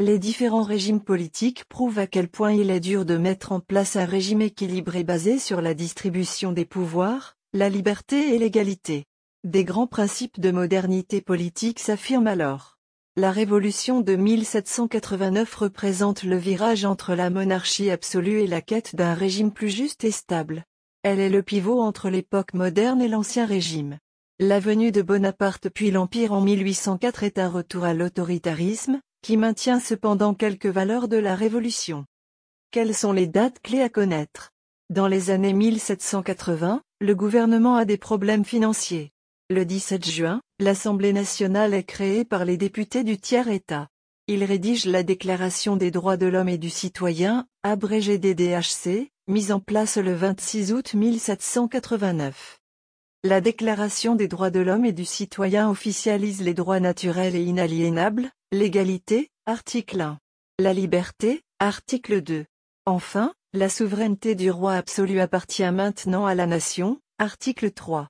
Les différents régimes politiques prouvent à quel point il est dur de mettre en place un régime équilibré basé sur la distribution des pouvoirs, la liberté et l'égalité. Des grands principes de modernité politique s'affirment alors. La révolution de 1789 représente le virage entre la monarchie absolue et la quête d'un régime plus juste et stable. Elle est le pivot entre l'époque moderne et l'ancien régime. La venue de Bonaparte puis l'Empire en 1804 est un retour à l'autoritarisme, qui maintient cependant quelques valeurs de la Révolution. Quelles sont les dates clés à connaître? Dans les années 1780, le gouvernement a des problèmes financiers. Le 17 juin, l'Assemblée nationale est créée par les députés du tiers-État. Ils rédigent la Déclaration des droits de l'homme et du citoyen, abrégée DDHC, mise en place le 26 août 1789. La Déclaration des droits de l'homme et du citoyen officialise les droits naturels et inaliénables, l'égalité, article 1. La liberté, article 2. Enfin, la souveraineté du roi absolu appartient maintenant à la nation, article 3.